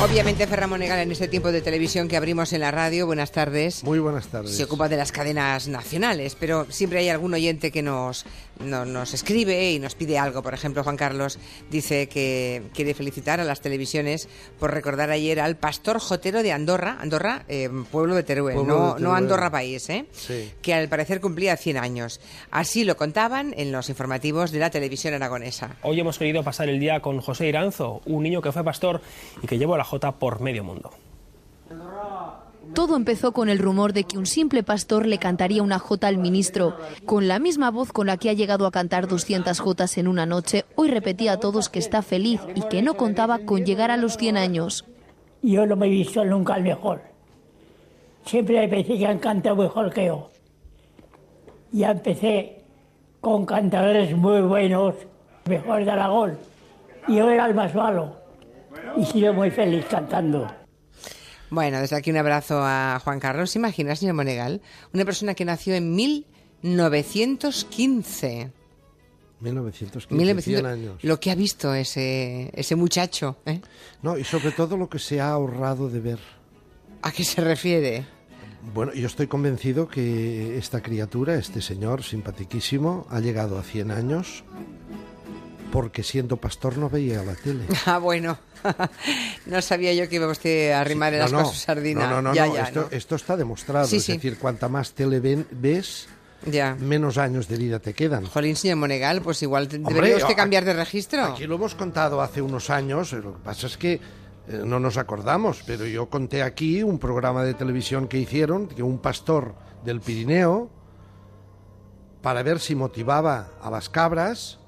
Obviamente Ferran Monegal en este tiempo de televisión que abrimos en la radio, buenas tardes. Muy buenas tardes. Se ocupa de las cadenas nacionales, pero siempre hay algún oyente que nos, no- nos escribe y nos pide algo. Por ejemplo, Juan Carlos dice que quiere felicitar a las televisiones por recordar ayer al pastor Jotero de Andorra, Andorra, eh, pueblo de Teruel, Pueblo no, de no Teruel. Andorra país, ¿eh? Sí. que al parecer cumplía 100 años. Así lo contaban en los informativos de la televisión aragonesa. Hoy hemos querido pasar el día con José Iranzo, un niño que fue pastor y que llevó la Jota por medio mundo. Todo empezó con el rumor de que un simple pastor le cantaría una jota al ministro. Con la misma voz con la que ha llegado a cantar 200 jotas en una noche, hoy repetía a todos que está feliz y que no contaba con llegar a los 100 años. Yo no me he visto nunca el mejor. Siempre veces que han cantado mejor que yo. Ya empecé con cantadores muy buenos, mejor de Aragón. Y yo era el más malo. Y sigo muy feliz cantando. Bueno, desde aquí un abrazo a Juan Carlos. ¿Se imagina, señor Monegal? Una persona que nació en 1915. 1915, 1900 100 años. Lo que ha visto ese, ese muchacho. ¿eh? No, y sobre todo lo que se ha ahorrado de ver. ¿A qué se refiere? Bueno, yo estoy convencido que esta criatura, este señor simpaticísimo, ha llegado a 100 años porque siendo pastor no veía la tele. Ah, bueno. no sabía yo que iba usted a arrimar en No, las no, sardina. no, no, no, ya, no, ya, esto, está demostrado. Sí, es sí. decir, cuanta más tele ven- ves, Ya. menos años de vida te quedan. Jolín, señor Monegal, pues igual Hombre, debería usted cambiar de registro. Aquí lo hemos contado hace unos años, lo que pasa es que eh, no nos acordamos, pero yo conté aquí un programa de televisión que hicieron, que un pastor del Pirineo, para ver si motivaba a las cabras,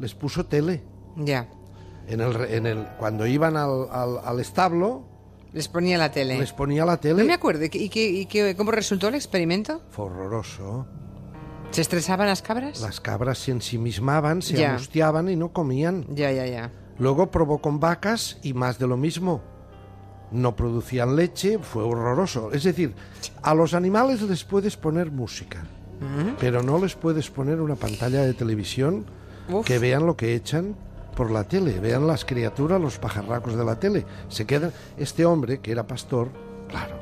les puso tele. Ya. En el, en el, cuando iban al, al- al establo, Les ponía la tele. les ponía la No tele. me acuerdo. ¿Y, qué- y qué- cómo resultó el experimento? Fue horroroso. ¿Se estresaban las cabras? Las cabras se ensimismaban, se Ya. angustiaban y no comían. Ya, ya, ya. Luego probó con vacas y más de lo mismo. No producían leche, fue horroroso. Es decir, a los animales les puedes poner música, pero no les puedes poner una pantalla de televisión Uf. que vean lo que echan por la tele, vean las criaturas, los pajarracos de la tele. Se quedan. Este hombre, que era pastor, claro,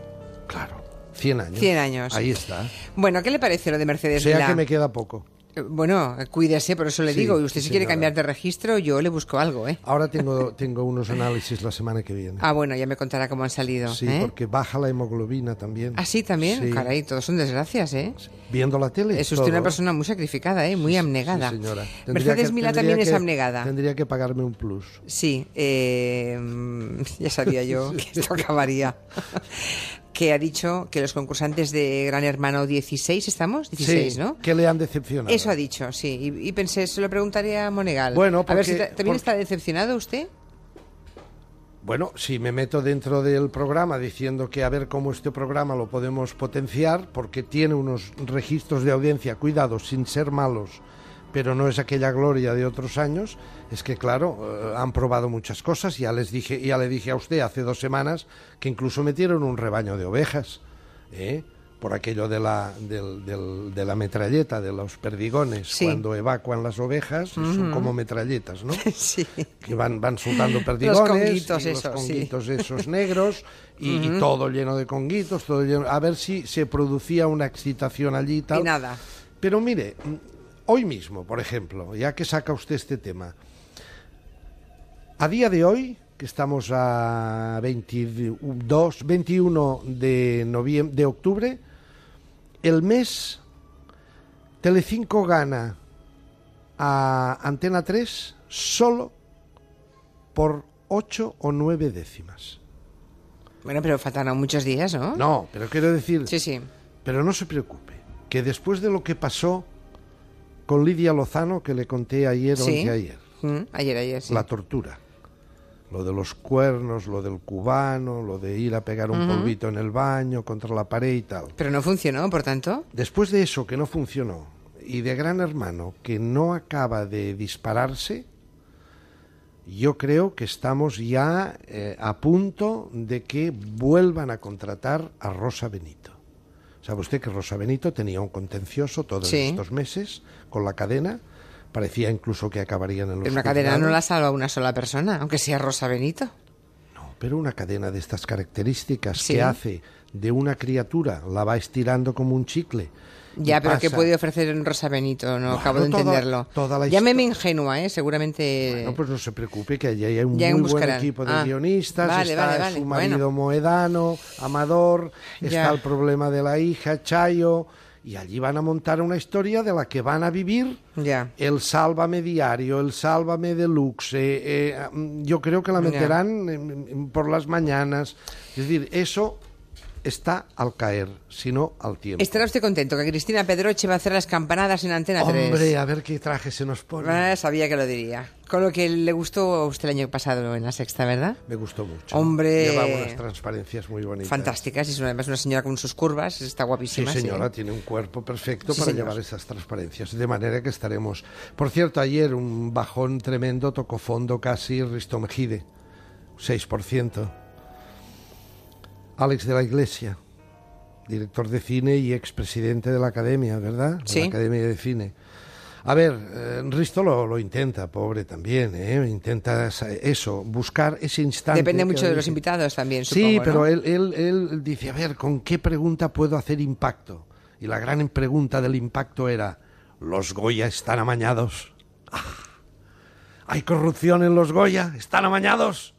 claro, 100 años. 100 años. Ahí está. Bueno, ¿qué le parece lo de O Mercedes sea Milá? que me queda poco. Eh, Bueno, cuídese, por eso le Sí, digo. Y usted si quiere cambiar de registro, yo le busco algo, ¿eh? Ahora tengo, tengo unos análisis la semana que viene. Ah, bueno, ya me contará cómo han salido. Sí, ¿eh? porque baja la hemoglobina también. Ah, sí, también. Sí. Caray, todos son desgracias, ¿eh? Viendo la tele. Es usted una todo. persona muy sacrificada, ¿eh? Muy abnegada. Sí, señora. Tendría Mercedes tendría también es que- abnegada. Tendría que pagarme un plus. Sí, eh, ya sabía yo que esto acabaría. que ha dicho que los concursantes de Gran Hermano 16, ¿estamos? 16, sí, ¿no? que le han decepcionado. Eso ha dicho, sí. Y, y pensé, se lo preguntaría a Monegal. Bueno, a ver si porque- ta- también porque- está decepcionado usted. Bueno, si me meto dentro del programa diciendo que a ver cómo este programa lo podemos potenciar, porque tiene unos registros de audiencia, cuidado, sin ser malos, pero no es aquella gloria de otros años, es que claro, eh, han probado muchas cosas, ya les dije, ya le dije a usted hace dos semanas que incluso metieron un rebaño de ovejas, ¿eh? por aquello de la, del- del- de la metralleta, de los perdigones, Sí. cuando evacuan las ovejas, son como metralletas, ¿no? sí. que van, van soltando perdigones, conguitos y esos, los sí. conguitos esos negros y, y todo lleno de conguitos, todo lleno, a ver si se producía una excitación allí y tal. Y nada. Pero mire, hoy mismo, por ejemplo, ya que saca usted este tema, a día de hoy, que estamos a 22, 21 de, noviem- de octubre, el mes Telecinco gana a Antena 3 solo por 8 o 9 décimas. Bueno, pero faltan muchos días, ¿no? No, pero quiero decir, Sí, sí. pero no se preocupe, que después de lo que pasó con Lidia Lozano, que le conté ayer o Sí. Mm, ayer, ayer, sí. la tortura, lo de los cuernos, lo del cubano, lo de ir a pegar un polvito en el baño contra la pared y tal. Pero no funcionó, por tanto. Después de eso que no funcionó y de Gran Hermano que no acaba de dispararse, yo creo que estamos ya eh, a punto de que vuelvan a contratar a Rosa Benito. ¿Sabe usted que Rosa Benito tenía un contencioso todos Sí. estos meses con la cadena? Parecía incluso que acabarían en los Pero una cadena no la salva una sola persona, aunque sea Rosa Benito. No, pero una cadena de estas características Sí. que hace de una criatura, la va estirando como un chicle. Ya, pero ¿qué puede ofrecer en Rosa Benito? No Bueno, acabo de toda- entenderlo. toda la Llámeme ingenua, ¿eh? Seguramente... Bueno, pues no se preocupe, que allí hay un Ya muy buen equipo de Ah, guionistas. vale, está vale, vale, su bueno. marido Moedano, Amador, Ya. está el problema de la hija, Chayo, y allí van a montar una historia de la que van a vivir Ya. el Sálvame Diario, el Sálvame Deluxe. eh, eh, yo creo que la meterán en- en- por las mañanas. Es decir, eso está al caer, sino al tiempo. Estará usted contento que Cristina Pedroche va a hacer las campanadas en Antena 3. Hombre, a ver qué traje se nos pone. Ah, sabía que lo diría. Con lo que le gustó a usted el año pasado en la sexta, ¿verdad? Me gustó mucho. Hombre. Lleva unas transparencias muy bonitas. Fantásticas. Y es una, además una señora con sus curvas. Está Sí, guapísima. señora, tiene un cuerpo perfecto Sí, para señor. llevar esas transparencias. De manera que estaremos. Por cierto, ayer un bajón tremendo tocó fondo casi Risto Mejide, 6%. Alex de la Iglesia, director de cine y expresidente de la Academia, ¿verdad? De Sí. la Academia de Cine. A ver, eh, Risto lo, lo intenta, pobre también, ¿eh? Intenta eso, buscar ese instante. Depende mucho de los invitados también, Sí, supongo, ¿no? pero él, él, él dice, a ver, ¿con qué pregunta puedo hacer impacto? Y la gran pregunta del impacto era, ¿los Goya están amañados? Ah, ¿Hay corrupción en los Goya? ¿Están amañados?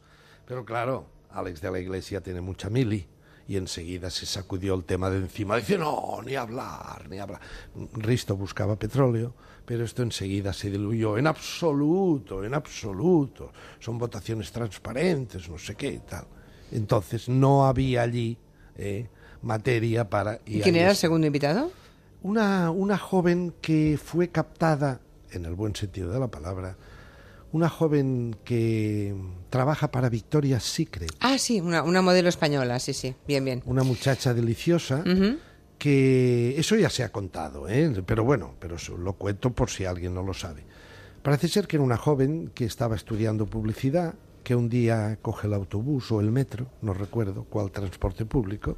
Pero claro, Alex de la Iglesia tiene mucha mili y enseguida se sacudió el tema de encima. Dice, no, ni hablar, ni hablar. Risto buscaba petróleo, pero esto enseguida se diluyó. En absoluto, en absoluto. Son votaciones transparentes, no sé qué y tal. Entonces no había allí eh, materia para... ¿Y quién era el segundo invitado? Una, una joven que fue captada, en el buen sentido de la palabra, una joven que trabaja para Victoria's Secret, Ah, sí, una, una modelo española. Sí, sí. Bien, bien. una muchacha deliciosa, que eso ya se ha contado, ¿eh? pero bueno, pero lo cuento por si alguien no lo sabe. Parece ser que era una joven que estaba estudiando publicidad, que un día coge el autobús o el metro, no recuerdo cuál transporte público,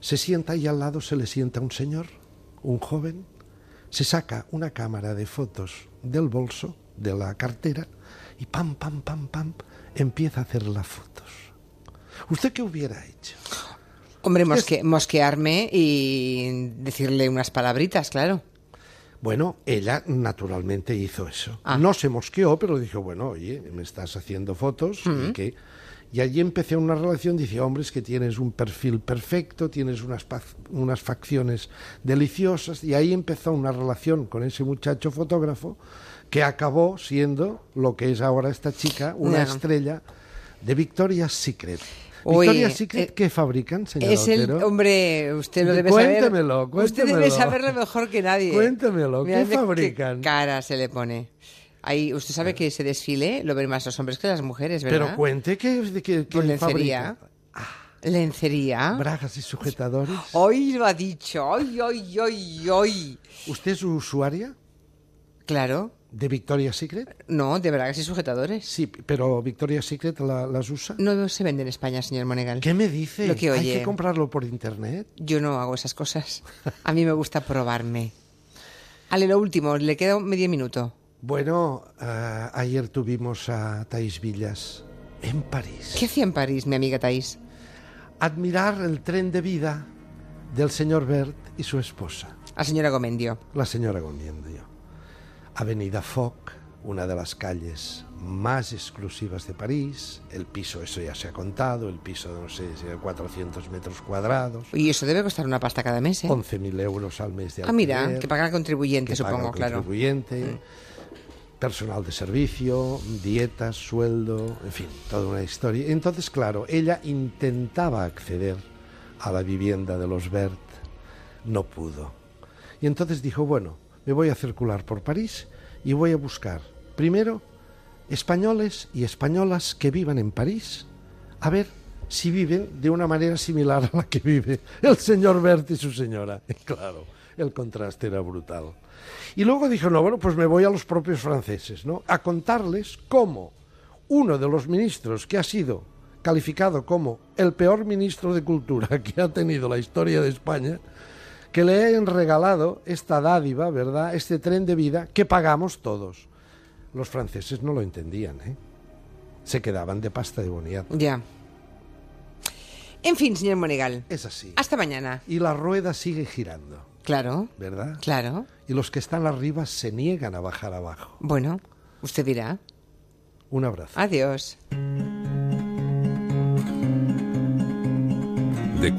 se sienta y al lado se le sienta un señor, un joven, se saca una cámara de fotos del bolso, de la cartera, y pam, pam, pam, pam, empieza a hacer las fotos. ¿Usted qué hubiera hecho? Hombre, mosque- mosquearme y decirle unas palabritas, claro. Bueno, ella naturalmente hizo eso. Ah. No se mosqueó, pero dijo, bueno, oye, me estás haciendo fotos y que... Y allí empecé una relación, dice, hombre, es que tienes un perfil perfecto, tienes unas, unas facciones deliciosas, y ahí empezó una relación con ese muchacho fotógrafo que acabó siendo lo que es ahora esta chica, una estrella de Victoria's Secret. Victoria's Secret, eh, ¿qué fabrican, señor Es el Otero? hombre, usted lo debe saber. Cuéntemelo, Usted debe cuéntemelo. saberlo mejor que nadie. Cuéntemelo, ¿qué fabrican? Qué cara se le pone. Ahí, usted sabe que ese desfile lo ven más los hombres que las mujeres, ¿verdad? Pero cuente que, que, que lencería. fabrica. Lencería. Bragas y sujetadores. Hoy lo ha dicho. Hoy, hoy, hoy, hoy. ¿Usted es usuaria Claro. de Victoria's Secret? No, de bragas y sujetadores. Sí, pero Victoria's Secret la- las usa. No se vende en España, señor Monegal. ¿Qué me dice? Lo que Hay oye. que comprarlo por internet. Yo no hago esas cosas. A mí me gusta probarme. Ale, lo último, le queda un medio minuto. Bueno, ah, ayer tuvimos a Thais Villas en París. ¿Qué hacía en París, mi amiga Thais? Admirar el tren de vida del señor Bert y su esposa, A señora Gomendio. la señora Gomiendio. Avenida Foch, una de las calles más exclusivas de París. El piso, eso ya se ha contado, el piso, no sé, si era 400 metros cuadrados. Y eso debe costar una pasta cada mes, ¿eh? 11.000 euros al mes de Ah, mira, alquiler, que paga el contribuyente, que paga supongo, el claro. Mm. Personal de servicio, dietas, sueldo, en fin, toda una historia. Entonces, claro, ella intentaba acceder a la vivienda de los Bert, no pudo. Y entonces dijo, bueno, me voy a circular por París y voy a buscar, primero, españoles y españolas que vivan en París, a ver si viven de una manera similar a la que vive el señor Bert y su señora. Claro, el contraste era brutal. Y luego dijo, no, bueno, pues me voy a los propios franceses, ¿no? A contarles cómo uno de los ministros que ha sido calificado como el peor ministro de cultura que ha tenido la historia de España, que le hayan regalado esta dádiva, ¿verdad? Este tren de vida que pagamos todos. Los franceses no lo entendían, ¿eh? Se quedaban de pasta de boniato. Ya. En fin, señor Monegal. Es así. Hasta mañana. Y la rueda sigue girando, Claro. ¿verdad? Claro. Y los que están arriba se niegan a bajar abajo. Bueno, usted dirá. Un abrazo. Adiós.